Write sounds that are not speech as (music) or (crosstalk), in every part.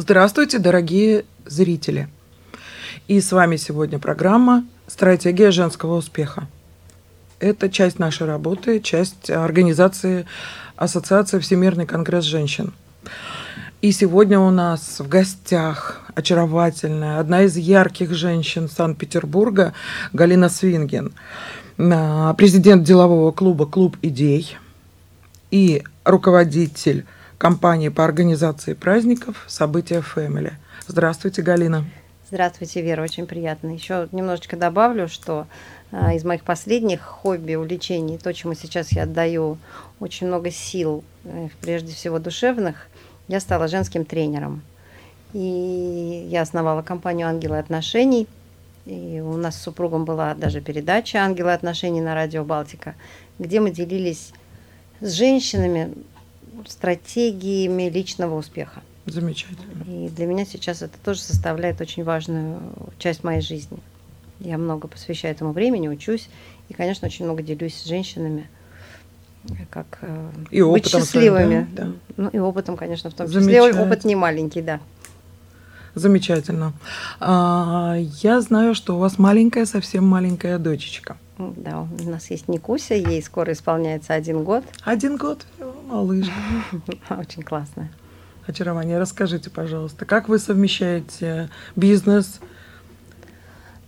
Здравствуйте, дорогие зрители! И с вами сегодня программа «Стратегия женского успеха». Это часть нашей работы, часть организации Ассоциации Всемирный конгресс женщин. И сегодня у нас в гостях очаровательная, одна из ярких женщин Санкт-Петербурга Галина Свинген, президент делового клуба «Клуб идей» и руководитель компании по организации праздников «События Family». Здравствуйте, Галина. Здравствуйте, Вера, очень приятно. Еще немножечко добавлю, что а, из моих последних хобби, увлечений, то, чему сейчас я отдаю очень много сил, э, прежде всего душевных, я стала женским тренером. И я основала компанию «Ангелы отношений». И у нас с супругом была даже передача «Ангелы отношений» на радио «Балтика», где мы делились с женщинами стратегиями личного успеха. Замечательно. И для меня сейчас это тоже составляет очень важную часть моей жизни. Я много посвящаю этому времени, учусь и, конечно, очень много делюсь с женщинами, как э, и быть счастливыми. да, да. Ну и опытом, конечно, в том числе. Опыт не маленький, да. Замечательно. А, я знаю, что у вас маленькая, совсем маленькая дочечка. Да, у нас есть Никуся, ей скоро исполняется один год. Один год, малыш. (laughs) Очень классно. Очарование. Расскажите, пожалуйста, как вы совмещаете бизнес,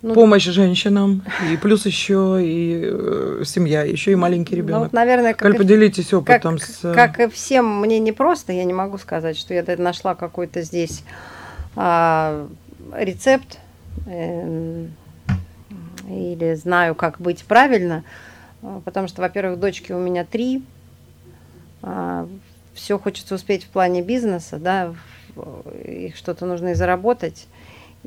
ну, помощь женщинам, и плюс еще и э, семья, еще и маленький ребенок. Ну, вот, наверное, как, как поделитесь опытом как, с... Как и всем, мне не просто, я не могу сказать, что я нашла какой-то здесь а, рецепт. Э, или знаю, как быть правильно, а, потому что, во-первых, дочки у меня три, а, все хочется успеть в плане бизнеса, да, их что-то нужно и заработать.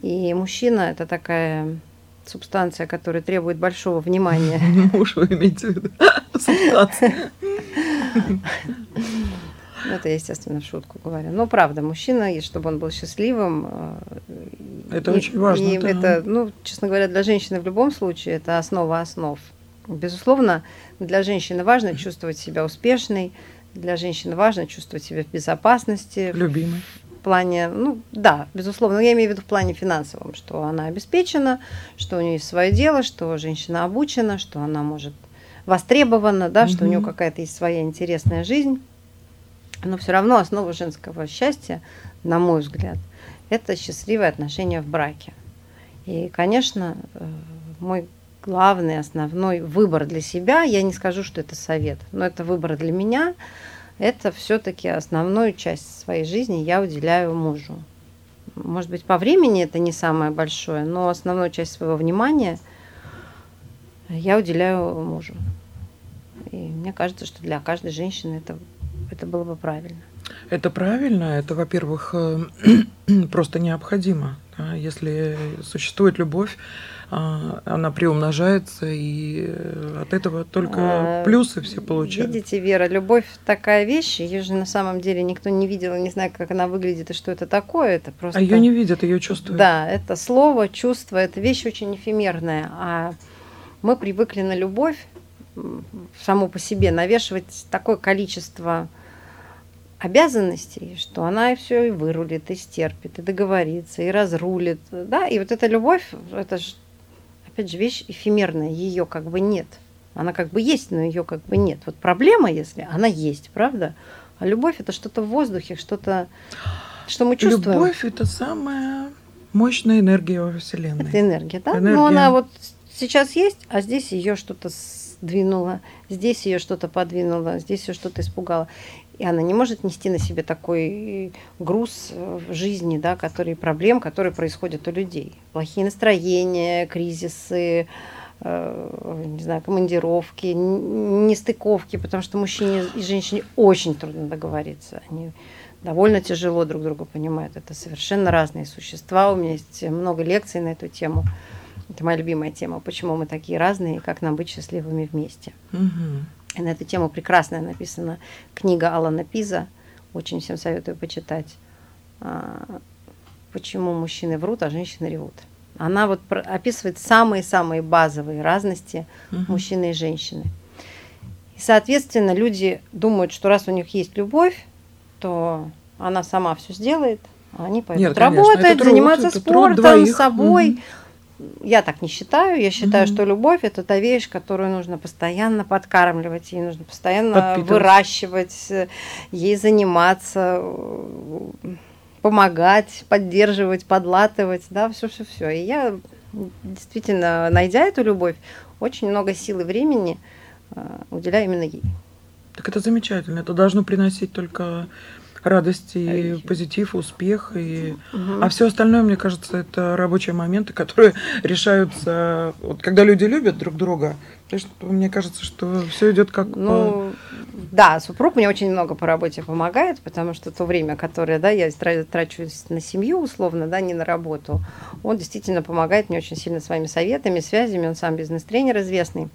И мужчина – это такая субстанция, которая требует большого внимания. (laughs) Муж вы имеете в виду? (laughs) Субстанция. (laughs) Ну, это, естественно, в шутку говоря. Но правда, мужчина, и чтобы он был счастливым. Э, это и, очень важно. И да. это, ну, честно говоря, для женщины в любом случае это основа основ. Безусловно, для женщины важно чувствовать себя успешной, для женщины важно чувствовать себя в безопасности. Любимой. В плане, ну да, безусловно, я имею в виду в плане финансовом, что она обеспечена, что у нее есть свое дело, что женщина обучена, что она может востребована, да, угу. что у нее какая-то есть своя интересная жизнь. Но все равно основа женского счастья, на мой взгляд, это счастливые отношения в браке. И, конечно, э, мой главный, основной выбор для себя, я не скажу, что это совет, но это выбор для меня, это все-таки основную часть своей жизни я уделяю мужу. Может быть, по времени это не самое большое, но основную часть своего внимания я уделяю мужу. И мне кажется, что для каждой женщины это это было бы правильно. Это правильно, это, во-первых, э, (clears throat) просто необходимо. Да? Если существует любовь, а, она приумножается, и э, от этого только а, плюсы все получают. Видите, Вера, любовь такая вещь, ее же на самом деле никто не видел, не знает, как она выглядит и что это такое. Это просто... А ее не видят, ее чувствуют. Да, это слово, чувство, это вещь очень эфемерная. А мы привыкли на любовь само по себе навешивать такое количество обязанностей, что она и все и вырулит, и стерпит, и договорится, и разрулит. Да? И вот эта любовь, это же, опять же, вещь эфемерная, ее как бы нет. Она как бы есть, но ее как бы нет. Вот проблема, если она есть, правда? А любовь это что-то в воздухе, что-то, что мы чувствуем. Любовь это самая мощная энергия во Вселенной. Это энергия, да? Энергия. Но она вот сейчас есть, а здесь ее что-то сдвинуло, здесь ее что-то подвинуло, здесь ее что-то испугало. И она не может нести на себе такой груз э, в жизни, да, который, проблем, которые происходят у людей. Плохие настроения, кризисы, э, не знаю, командировки, нестыковки, потому что мужчине и женщине очень трудно договориться. Они довольно тяжело друг друга понимают. Это совершенно разные существа. У меня есть много лекций на эту тему. Это моя любимая тема. Почему мы такие разные и как нам быть счастливыми вместе. Угу. И на эту тему прекрасная написана книга Алана Пиза. Очень всем советую почитать. А, Почему мужчины врут, а женщины ревут. Она вот описывает самые-самые базовые разности угу. мужчины и женщины. И, соответственно, люди думают, что раз у них есть любовь, то она сама все сделает, Они пойдут Нет, работать, конечно, заниматься труд, спортом, собой. Угу я так не считаю. Я считаю, mm-hmm. что любовь это та вещь, которую нужно постоянно подкармливать, ей нужно постоянно выращивать, ей заниматься, помогать, поддерживать, подлатывать, да, все, все, все. И я действительно, найдя эту любовь, очень много сил и времени э, уделяю именно ей. Так это замечательно. Это должно приносить только радость и позитив, успех. И... Угу. А все остальное, мне кажется, это рабочие моменты, которые (laughs) решаются, вот, когда люди любят друг друга. Мне кажется, что все идет как ну, по... Да, супруг мне очень много по работе помогает, потому что то время, которое да, я трачу на семью условно, да, не на работу, он действительно помогает мне очень сильно своими советами, связями. Он сам бизнес-тренер известный.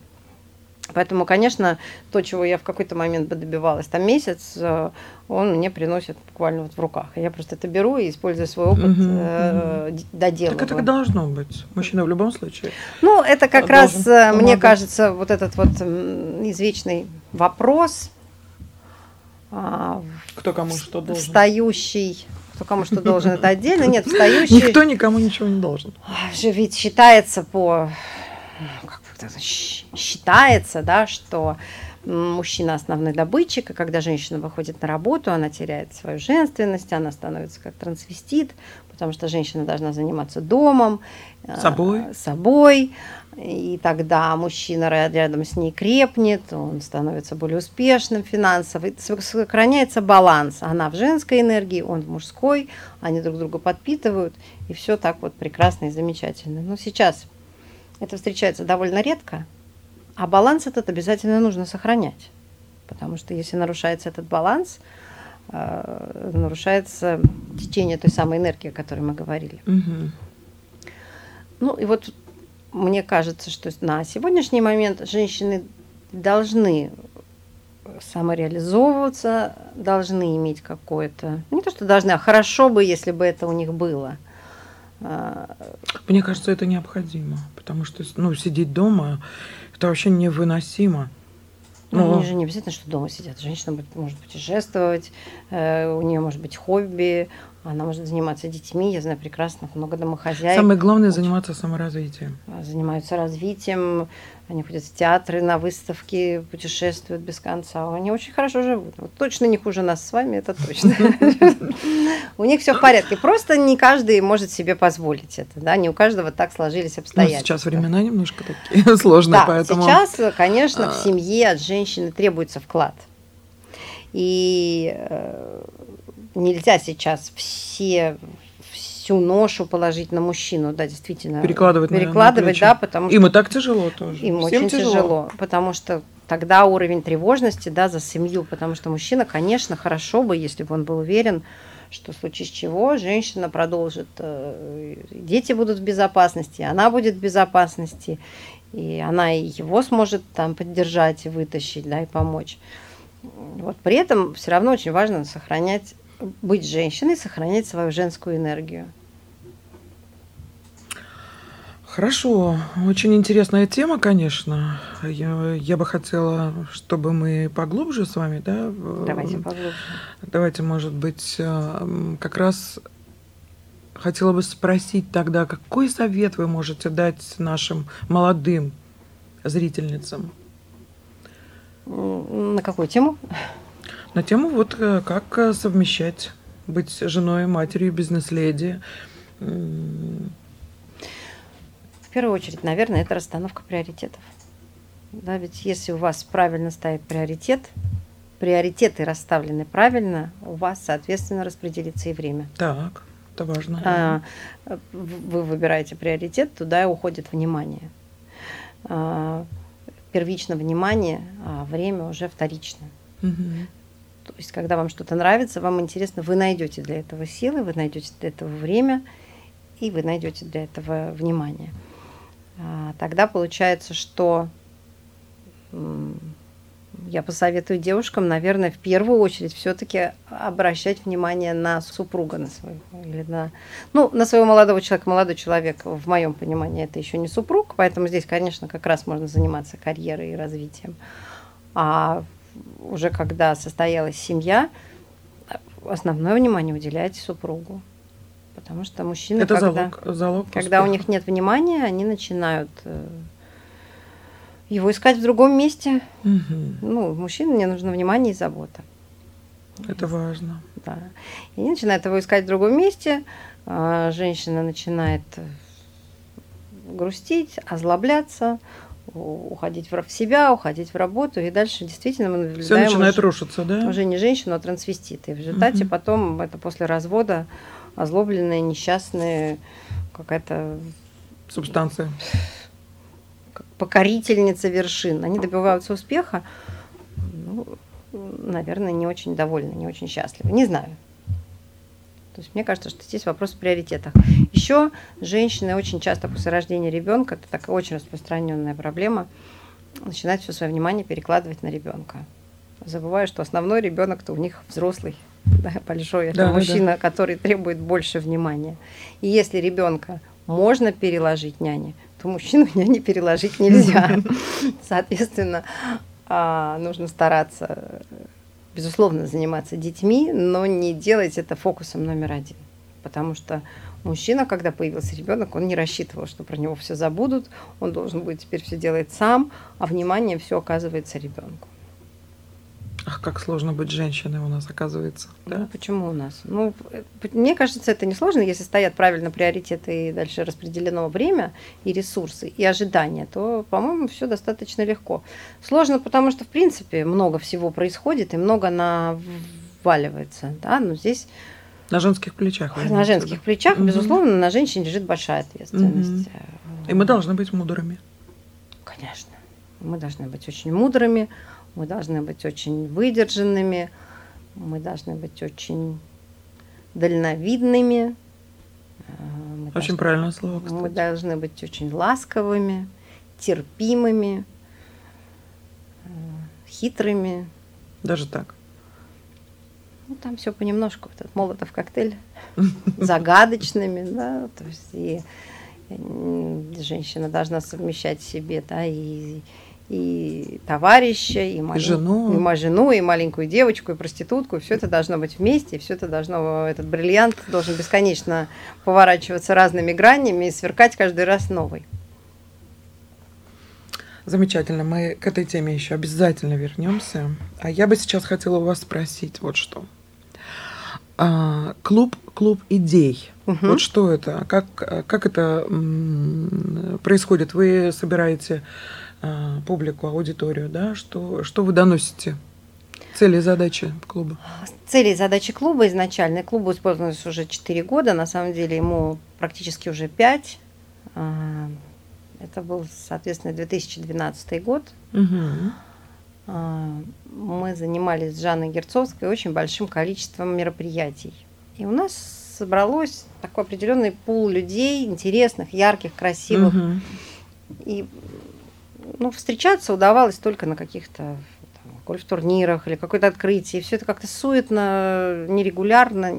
Поэтому, конечно, то, чего я в какой-то момент бы добивалась, там месяц, э, он мне приносит буквально вот в руках. Я просто это беру и, используя свой опыт, угу, э, доделываю. Так это должно быть. Мужчина в любом случае. Ну, это как раз, э, помогать. мне кажется, вот этот вот извечный вопрос. А, Кто кому что должен. Встающий кто кому что должен, это отдельно. Нет, (laughs) встающий... Никто никому ничего не должен. Же ведь считается по как считается, да, что мужчина основной добытчик, и когда женщина выходит на работу, она теряет свою женственность, она становится как трансвестит, потому что женщина должна заниматься домом, э, собой, собой и тогда мужчина рядом с ней крепнет, он становится более успешным финансово, сохраняется баланс. Она в женской энергии, он в мужской, они друг друга подпитывают, и все так вот прекрасно и замечательно. Но сейчас это встречается довольно редко, а баланс этот обязательно нужно сохранять. Потому что если нарушается этот баланс, э, нарушается течение той самой энергии, о которой мы говорили. Угу. Ну и вот мне кажется, что на сегодняшний момент женщины должны самореализовываться, должны иметь какое-то, не то что должны, а хорошо бы, если бы это у них было – мне кажется, это необходимо, потому что ну, сидеть дома это вообще невыносимо. Ну, Но... они же не обязательно, что дома сидят. Женщина может путешествовать, э, у нее может быть хобби, она может заниматься детьми, я знаю прекрасно, много домохозяек. Самое главное заниматься саморазвитием. Занимаются развитием, они ходят в театры, на выставки, путешествуют без конца. Они очень хорошо живут. Вот точно не хуже нас с вами, это точно. (laughs) У них все в порядке. Просто не каждый может себе позволить это. Да? Не у каждого так сложились ну, обстоятельства. Сейчас времена немножко такие (laughs) сложные, поэтому... сейчас, конечно, в а. семье от женщины требуется вклад. И э, нельзя сейчас все всю ношу положить на мужчину, да, действительно. Перекладывать, перекладывать, на, да, потому что им и так тяжело тоже. Им Всем очень тяжело. тяжело, потому что тогда уровень тревожности, да, за семью, потому что мужчина, конечно, хорошо бы, если бы он был уверен, что в случае с чего женщина продолжит, э, дети будут в безопасности, она будет в безопасности, и она и его сможет там поддержать и вытащить, да, и помочь. Вот при этом все равно очень важно сохранять быть женщиной, сохранять свою женскую энергию. Хорошо, очень интересная тема, конечно. Я, я бы хотела, чтобы мы поглубже с вами, да? Давайте поглубже. Давайте, может быть, э, как раз хотела бы спросить тогда, какой совет вы можете дать нашим молодым зрительницам? На какую тему? На тему вот э, как э, совмещать быть женой, матерью, бизнес-леди. В первую очередь, наверное, это расстановка приоритетов. Да, ведь если у вас правильно стоит приоритет, приоритеты расставлены правильно, у вас, соответственно, распределится и время. Так, это важно. А, вы выбираете приоритет, туда и уходит внимание. А, первично внимание, а время уже вторично. Угу. То есть, когда вам что-то нравится, вам интересно, вы найдете для этого силы, вы найдете для этого время, и вы найдете для этого внимание. А, тогда получается, что я посоветую девушкам, наверное, в первую очередь все-таки обращать внимание на супруга, на своего или на, ну, на своего молодого человека. Молодой человек, в моем понимании, это еще не супруг, поэтому здесь, конечно, как раз можно заниматься карьерой и развитием. А уже когда состоялась семья, основное внимание уделяйте супругу. Потому что мужчины, Это когда, залог, залог когда у них нет внимания, они начинают э, его искать в другом месте. Мгм. Ну, мужчине мне нужно внимание и забота. Это важно. Да. И они начинают его искать в другом месте. Женщина начинает э, грустить, озлобляться, уходить в себя, уходить в работу. И дальше действительно мы Все наблюдаем начинает уже, рушиться, да? уже не женщину, а трансвеститы. И в результате Мгм. потом это после развода озлобленные, несчастные, какая-то Субстанция. покорительница вершин. Они добиваются успеха, ну, наверное, не очень довольны, не очень счастливы. Не знаю. То есть мне кажется, что здесь вопрос в приоритетах. Еще женщины очень часто после рождения ребенка, это такая очень распространенная проблема, начинают все свое внимание перекладывать на ребенка. Забывая, что основной ребенок-то у них взрослый, да, большой. Это Да, да, да. мужчина, который требует больше внимания. И если ребенка можно переложить няне, то мужчину (laughs) няне переложить нельзя. (laughs) Соответственно, а, нужно стараться, безусловно, заниматься детьми, но не делать это фокусом номер один. Потому что мужчина, когда появился ребенок, он не рассчитывал, что про него все забудут, он должен будет теперь все делать сам, а внимание все оказывается ребенку. Ах, как сложно быть женщиной у нас, оказывается. Ну, Да? почему у нас? Ну, э, мне кажется, это несложно, если стоят правильно приоритеты и дальше распределено время и ресурсы и ожидания, то, по-моему, все достаточно легко. Сложно, потому что, в принципе, много всего происходит и много наваливается, да, но здесь На женских плечах. вы на женских виду. плечах, Мгм. безусловно, на женщине лежит большая ответственность. И мы должны быть мудрыми. Конечно. Мы должны быть очень мудрыми, мы должны быть очень выдержанными, мы должны быть очень дальновидными. э, мы Очень должны- правильное слово, Мы кстати. должны быть очень ласковыми, терпимыми, э, хитрыми. Даже так. Ну, там все понемножку, этот молотов коктейль, (laughs) загадочными, да, то есть и женщина должна совмещать в себе, да, и, и товарища, и, малень- жену. и ма- жену, и маленькую девочку, и проститутку, все это должно быть вместе, и все это должно, этот бриллиант должен бесконечно поворачиваться разными гранями и сверкать каждый раз новый. Замечательно. Мы к этой теме еще обязательно вернемся. А я бы сейчас хотела у вас спросить вот что. А, клуб, клуб идей. Мгм. Вот что это? Как, как это происходит? Вы собираете а, публику, аудиторию, да? Что, что вы доносите? Цели и задачи клуба? Цели и задачи клуба изначально. Клубу использовалось уже 4 года, на самом деле ему практически уже 5. Это был, соответственно, 2012 год. А, Мы занимались с Жанной Герцовской очень большим количеством мероприятий. И у нас собралось такой определенный пул людей, интересных, ярких, красивых. Мгм. И ну, встречаться удавалось только на каких-то гольф-турнирах или какое-то открытие. Все это как-то суетно, нерегулярно.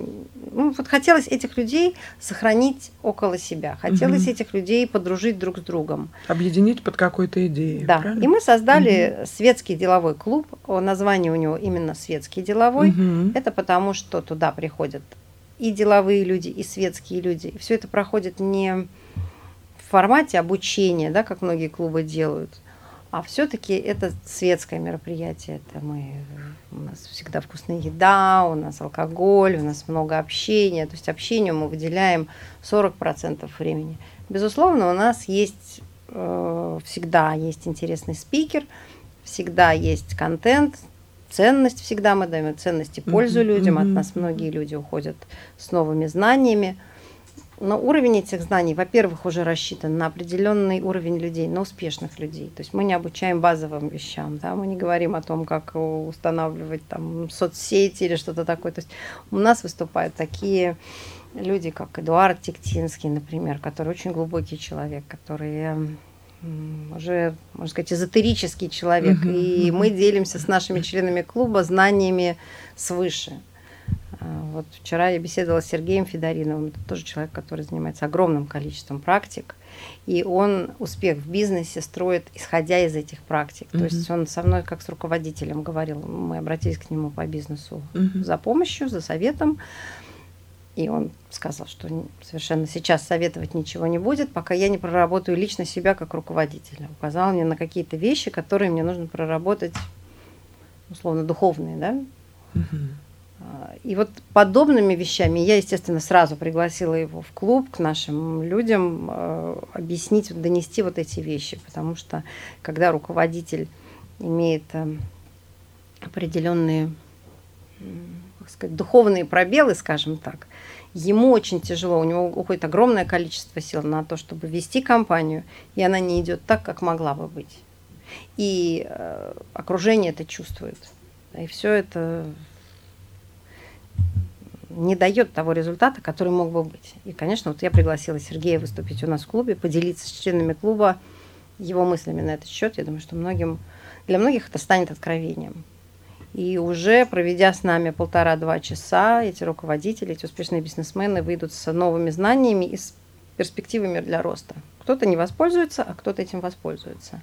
Ну, вот хотелось этих людей сохранить около себя. Хотелось Мгм. этих людей подружить друг с другом. Объединить под какой-то идеей. Да. правильно? И мы создали светский деловой клуб. Название у него именно светский деловой. Мгм. Это потому, что туда приходят и деловые люди, и светские люди. И все это проходит не формате обучения, да, как многие клубы делают, а все-таки это светское мероприятие. Это мы, у нас всегда вкусная еда, у нас алкоголь, у нас много общения. То есть общению мы выделяем 40% времени. Безусловно, у нас есть э, всегда есть интересный спикер, всегда есть контент, ценность всегда мы даем, ценность и пользу Мгм, людям. От нас многие люди уходят с новыми знаниями. Но уровень этих знаний, во-первых, уже рассчитан на определенный уровень людей, на успешных людей. То есть мы не обучаем базовым вещам, да, мы не говорим о том, как устанавливать там соцсети или что-то такое. То есть у нас выступают такие люди, как Эдуард Тектинский, например, который очень глубокий человек, который уже, можно сказать, эзотерический человек. Мгм, И мгм. мы делимся с нашими членами клуба знаниями свыше. А, Вот вчера я беседовала с Сергеем Федориновым, это тоже человек, который занимается огромным количеством практик, и он успех в бизнесе строит, исходя из этих практик. То Мгм. есть он со мной как с руководителем говорил, мы обратились к нему по бизнесу Мгм. за помощью, за советом. И он сказал, что совершенно сейчас советовать ничего не будет, пока я не проработаю лично себя как руководителя. Указал мне на какие-то вещи, которые мне нужно проработать, условно, духовные, да? И вот подобными вещами я, естественно, сразу пригласила его в клуб к нашим людям э, объяснить, донести вот эти вещи, потому что когда руководитель имеет э, определенные как сказать, духовные пробелы, скажем так, ему очень тяжело, у него уходит огромное количество сил на то, чтобы вести компанию, и она не идет так, как могла бы быть. И э, окружение это чувствует. И все это не дает того результата, который мог бы быть. И, конечно, вот я пригласила Сергея выступить у нас в клубе, поделиться с членами клуба его мыслями на этот счет. Я думаю, что многим, для многих это станет откровением. И уже проведя с нами полтора-два часа, эти руководители, эти успешные бизнесмены выйдут с новыми знаниями и с перспективами для роста. Кто-то не воспользуется, а кто-то этим воспользуется.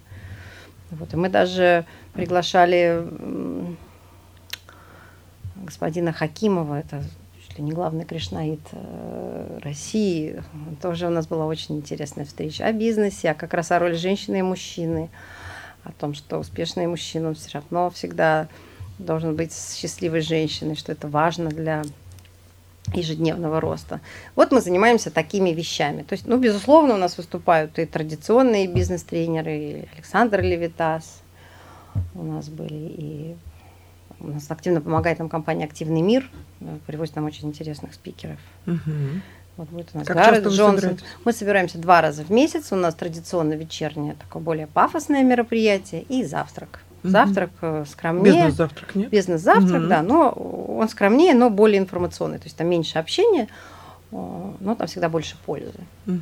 Вот. И мы даже приглашали господина Хакимова, это чуть ли не главный кришнаит э, России. Тоже у нас была очень интересная встреча о бизнесе, а как раз о роли женщины и мужчины, о том, что успешный мужчина все равно всегда должен быть счастливой женщиной, что это важно для ежедневного роста. Вот мы занимаемся такими вещами. То есть, ну, безусловно, у нас выступают и традиционные бизнес-тренеры, и Александр Левитас, у нас были и у нас активно помогает нам компания «Активный мир», привозит нам очень интересных спикеров. Угу. Вот будет у нас как Гаррет Джонсон. Мы собираемся два раза в месяц. У нас традиционно вечернее, такое более пафосное мероприятие и завтрак. Завтрак угу. скромнее. Бизнес-завтрак, нет? Бизнес-завтрак, угу. да, но он скромнее, но более информационный. То есть там меньше общения, но там всегда больше пользы. Угу.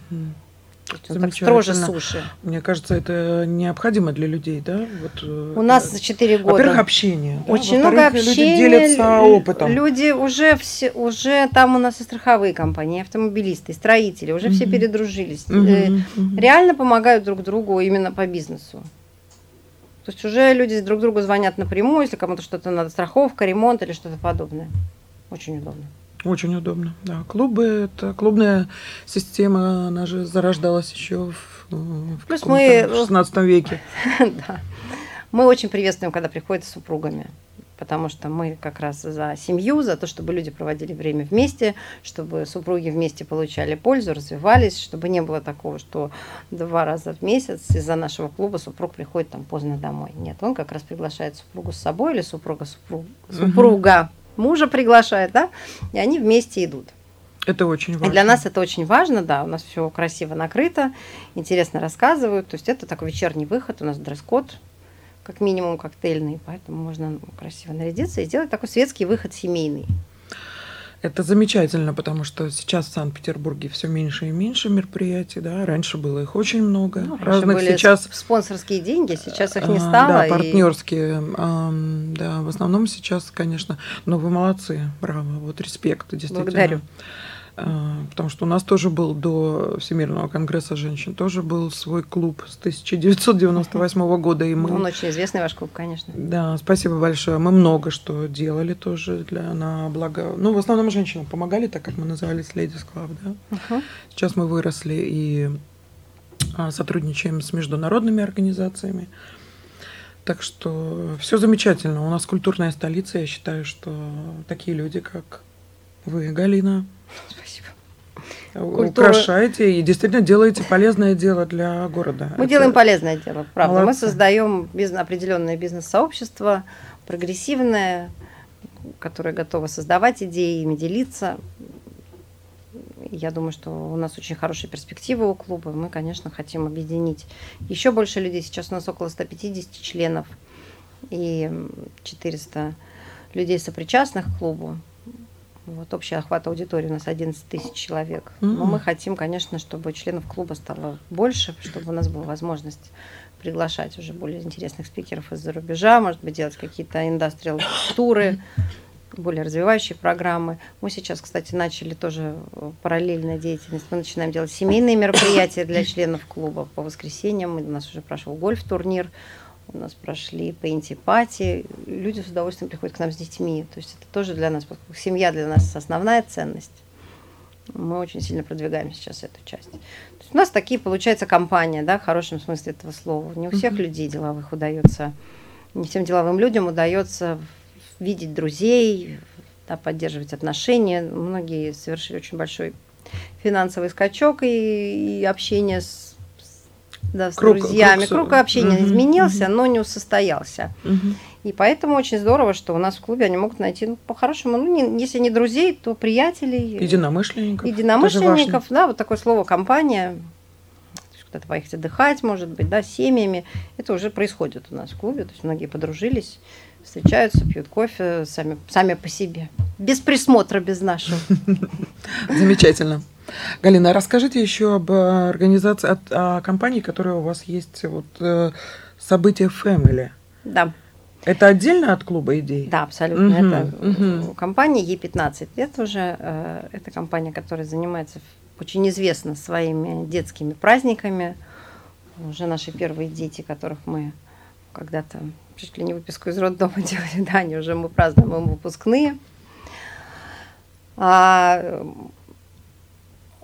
Он так строже суши. Мне кажется, это необходимо для людей, да? Вот, э, У нас за 4 года. Во-первых, общение. Очень да? много общения. Люди делятся опытом. Люди уже все, уже там у нас и страховые компании, и автомобилисты, и строители, уже угу. все передружились. Угу. Реально помогают друг другу именно по бизнесу. То есть уже люди друг другу звонят напрямую, если кому-то что-то надо, страховка, ремонт или что-то подобное. Очень удобно. Очень удобно, да. Клубы, это клубная система, она же зарождалась еще в, в Плюс мы... 16 веке. (laughs) да. Мы очень приветствуем, когда приходят с супругами потому что мы как раз за семью, за то, чтобы люди проводили время вместе, чтобы супруги вместе получали пользу, развивались, чтобы не было такого, что два раза в месяц из-за нашего клуба супруг приходит там поздно домой. Нет, он как раз приглашает супругу с собой или супруга супруг, супруга мужа приглашает, да, и они вместе идут. Это очень важно. И для нас это очень важно, да, у нас все красиво накрыто, интересно рассказывают, то есть это такой вечерний выход, у нас дресс-код, как минимум коктейльный, поэтому можно красиво нарядиться и сделать такой светский выход семейный. Это замечательно, потому что сейчас в Санкт-Петербурге все меньше и меньше мероприятий, да. Раньше было их очень много. Ну, разных были сейчас спонсорские деньги, сейчас их не а, стало. Да, партнерские. И... Да, в основном сейчас, конечно, но вы молодцы, браво, вот респект, действительно. Благодарю. А, потому что у нас тоже был до Всемирного конгресса женщин, тоже был свой клуб с 1998 года. И мы... Он очень известный ваш клуб, конечно. Да, спасибо большое. Мы много что делали тоже для на благо. Ну, в основном женщинам помогали, так как мы назывались Ladies Club, да. Угу. Сейчас мы выросли и а, сотрудничаем с международными организациями. Так что все замечательно. У нас культурная столица. Я считаю, что такие люди, как вы, Галина, Культуру... украшаете и действительно делаете полезное дело для города. Мы Это... делаем полезное дело, правда. Молодцы. Мы создаем бизнес, определенное бизнес-сообщество, прогрессивное, которое готово создавать идеи, ими делиться. Я думаю, что у нас очень хорошие перспективы у клуба. Мы, конечно, хотим объединить еще больше людей. Сейчас у нас около 150 членов и 400 людей сопричастных к клубу. Вот общий охват аудитории у нас 11 тысяч человек. Mm-hmm. Но мы хотим, конечно, чтобы членов клуба стало больше, чтобы у нас была возможность приглашать уже более интересных спикеров из-за рубежа, может быть, делать какие-то индустриал туры, более развивающие программы. Мы сейчас, кстати, начали тоже параллельная деятельность. Мы начинаем делать семейные мероприятия для членов клуба по воскресеньям. У нас уже прошел гольф-турнир у нас прошли пейнти-пати, люди с удовольствием приходят к нам с детьми. То есть это тоже для нас, семья для нас основная ценность. Мы очень сильно продвигаем сейчас эту часть. у нас такие, получается, компания, да, в хорошем смысле этого слова. Не у всех людей деловых удается, не всем деловым людям удается видеть друзей, да, поддерживать отношения. Многие совершили очень большой финансовый скачок и, и общение с, да, с круг, друзьями. Круг, круг общения угу, изменился, угу. но не состоялся. Угу. И поэтому очень здорово, что у нас в клубе они могут найти, ну, по-хорошему, ну, не, если не друзей, то приятелей. Единомышленников. Единомышленников, да, вот такое слово компания. Куда-то поехать отдыхать, может быть, да, с семьями. Это уже происходит у нас в клубе. То есть многие подружились, встречаются, пьют кофе сами, сами по себе. Без присмотра, без нашего. (laughs) Замечательно. Галина, расскажите еще об организации, о, о компании, которая у вас есть, вот э, события Family. Да. Это отдельно от клуба идей? Да, абсолютно. Угу, это угу. компания, ей 15 лет уже. Э, это компания, которая занимается очень известна своими детскими праздниками. Уже наши первые дети, которых мы когда-то чуть ли не выписку из роддома (laughs) делали, да, они уже мы празднуем выпускные. А,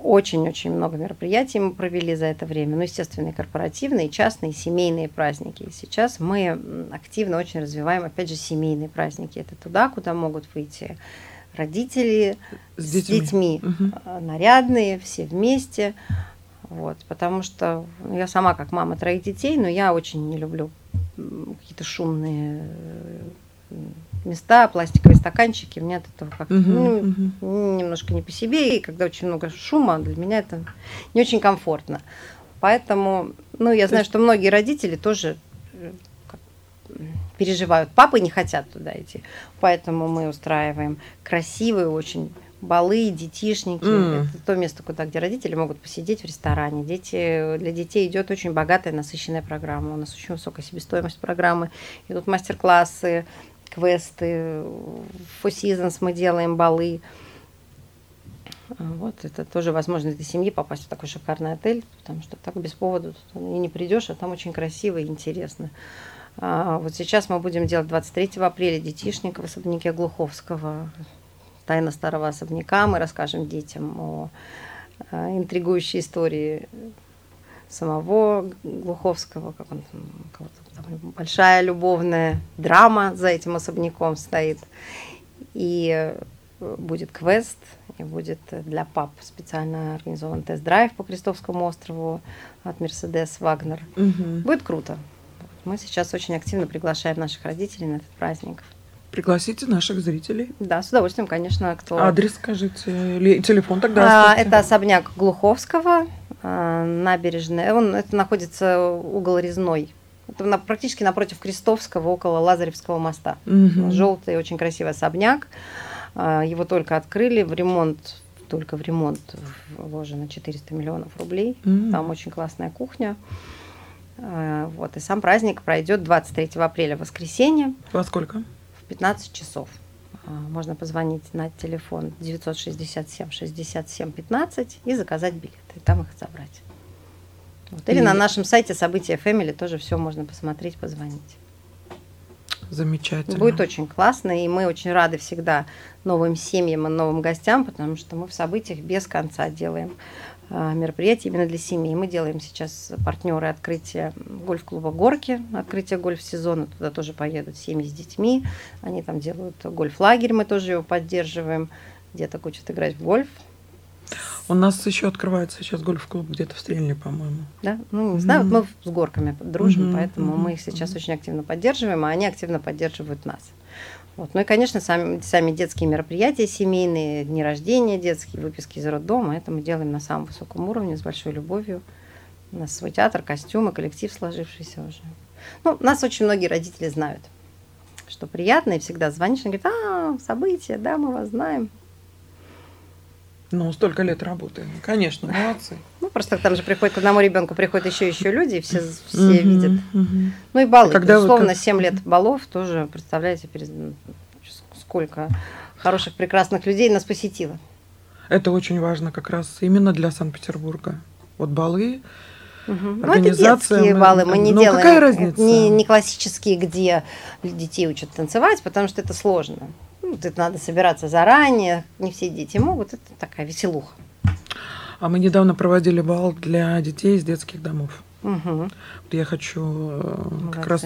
очень-очень много мероприятий мы провели за это время. Ну, естественно, и корпоративные, и частные, и семейные праздники. И сейчас мы активно очень развиваем, опять же, семейные праздники. Это туда, куда могут выйти родители с, с детьми, детьми угу. нарядные, все вместе. Вот, потому что я сама как мама троих детей, но я очень не люблю какие-то шумные места, пластиковые стаканчики, мне от этого как-то uh-huh, ну, uh-huh. немножко не по себе, и когда очень много шума, для меня это не очень комфортно. Поэтому, ну, я знаю, что многие родители тоже э, переживают. Папы не хотят туда идти, поэтому мы устраиваем красивые очень балы, детишники. Mm. Это то место, куда, где родители могут посидеть в ресторане. Дети, для детей идет очень богатая, насыщенная программа. У нас очень высокая себестоимость программы. Идут мастер-классы, квесты, в Four Seasons мы делаем балы. Вот, это тоже возможность для семьи попасть в такой шикарный отель, потому что так без повода и не придешь, а там очень красиво и интересно. А, вот сейчас мы будем делать 23 апреля детишник в особняке Глуховского. Тайна старого особняка. Мы расскажем детям о а, интригующей истории самого Глуховского, как он, большая любовная драма за этим особняком стоит. И э, будет квест, и будет для пап специально организован тест-драйв по Крестовскому острову от Мерседес Вагнер. Угу. Будет круто. Мы сейчас очень активно приглашаем наших родителей на этот праздник. Пригласите наших зрителей. Да, с удовольствием, конечно. Кто... Адрес скажите, телефон тогда. А, это особняк Глуховского, а, набережная. Он, это находится угол Резной. Это на, практически напротив Крестовского, около Лазаревского моста. Угу. Желтый, очень красивый особняк. А, его только открыли, в ремонт, только в ремонт вложено 400 миллионов рублей. Угу. Там очень классная кухня. А, вот, и сам праздник пройдет 23 апреля, воскресенье. Во сколько? В 15 часов. Можно позвонить на телефон 967 67 15 и заказать билеты, и там их забрать. Вот. Или и... на нашем сайте события Family тоже все можно посмотреть, позвонить. Замечательно. Будет очень классно, и мы очень рады всегда новым семьям и новым гостям, потому что мы в событиях без конца делаем а, мероприятия именно для семьи. Мы делаем сейчас партнеры открытия гольф-клуба «Горки», открытие гольф-сезона. Туда тоже поедут семьи с детьми. Они там делают гольф-лагерь, мы тоже его поддерживаем. Где-то хочет играть в гольф, у нас еще открывается сейчас гольф-клуб где-то в Стрельне, по-моему. Да, ну не знаю, mm-hmm. вот мы с горками дружим, mm-hmm. поэтому mm-hmm. мы их сейчас mm-hmm. очень активно поддерживаем, а они активно поддерживают нас. Вот. Ну и, конечно, сами, сами детские мероприятия семейные, дни рождения детские, выписки из роддома, это мы делаем на самом высоком уровне, с большой любовью. У нас свой театр, костюмы, коллектив сложившийся уже. Ну, нас очень многие родители знают, что приятно, и всегда звонишь, и говорят, а, события, да, мы вас знаем. Ну, столько лет работаем. Конечно, (laughs) молодцы. Ну, просто там же приходит к одному ребенку приходят еще еще люди, и все, все видят. Ну и баллы. Когда Безусловно, вы... 7 лет баллов тоже, представляете, перед... сколько хороших, прекрасных людей нас посетило. Это очень важно как раз именно для Санкт-Петербурга. Вот баллы, Угу. Организация, ну, это детские баллы, мы не ну, делаем. Какая разница? Не, не классические, где детей учат танцевать, потому что это сложно. Ну, это надо собираться заранее, не все дети могут, это такая веселуха. А мы недавно проводили бал для детей из детских домов. Угу. Я хочу Молодцы. как раз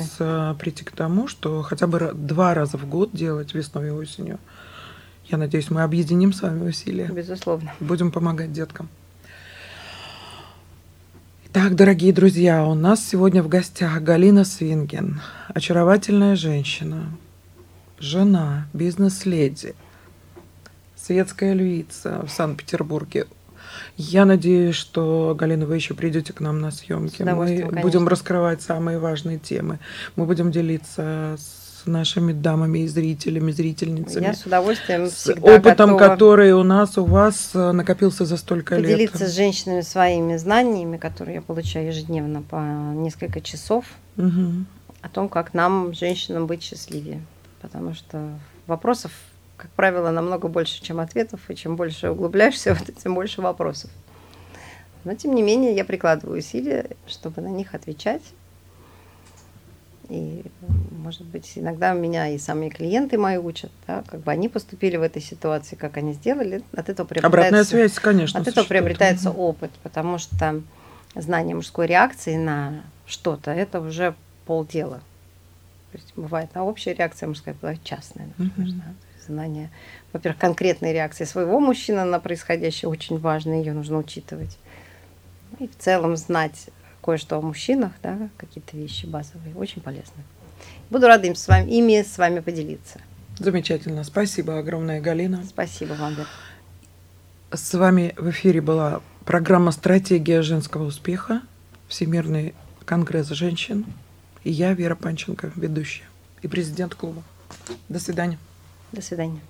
прийти к тому, что хотя бы два раза в год делать весной и осенью. Я надеюсь, мы объединим с вами усилия. Безусловно. Будем помогать деткам. Так, дорогие друзья, у нас сегодня в гостях Галина Свинген, очаровательная женщина, жена, бизнес-леди, светская львица в Санкт-Петербурге. Я надеюсь, что, Галина, вы еще придете к нам на съемки. Мы конечно. будем раскрывать самые важные темы. Мы будем делиться с нашими дамами и зрителями, зрительницами. Я с удовольствием с опытом, готова который у нас, у вас э, накопился за столько поделиться лет. Поделиться с женщинами своими знаниями, которые я получаю ежедневно по несколько часов, угу. о том, как нам, женщинам, быть счастливее. Потому что вопросов, как правило, намного больше, чем ответов, и чем больше углубляешься (laughs) в это, тем больше вопросов. Но, тем не менее, я прикладываю усилия, чтобы на них отвечать и, может быть, иногда меня и самые клиенты мои учат, да, как бы они поступили в этой ситуации, как они сделали, от этого приобретается... Обратная связь, конечно. От этого приобретается опыт, потому что знание мужской реакции на что-то, это уже полдела. То есть бывает а общая реакция мужская, бывает частная, например, uh-huh. да, знание, во-первых, конкретной реакции своего мужчины на происходящее очень важно, ее нужно учитывать. И в целом знать кое-что о мужчинах, да, какие-то вещи базовые, очень полезны. Буду рада им с вами, ими с вами поделиться. Замечательно. Спасибо огромное, Галина. Спасибо вам, Вера. С вами в эфире была программа «Стратегия женского успеха», Всемирный конгресс женщин. И я, Вера Панченко, ведущая и президент клуба. До свидания. До свидания.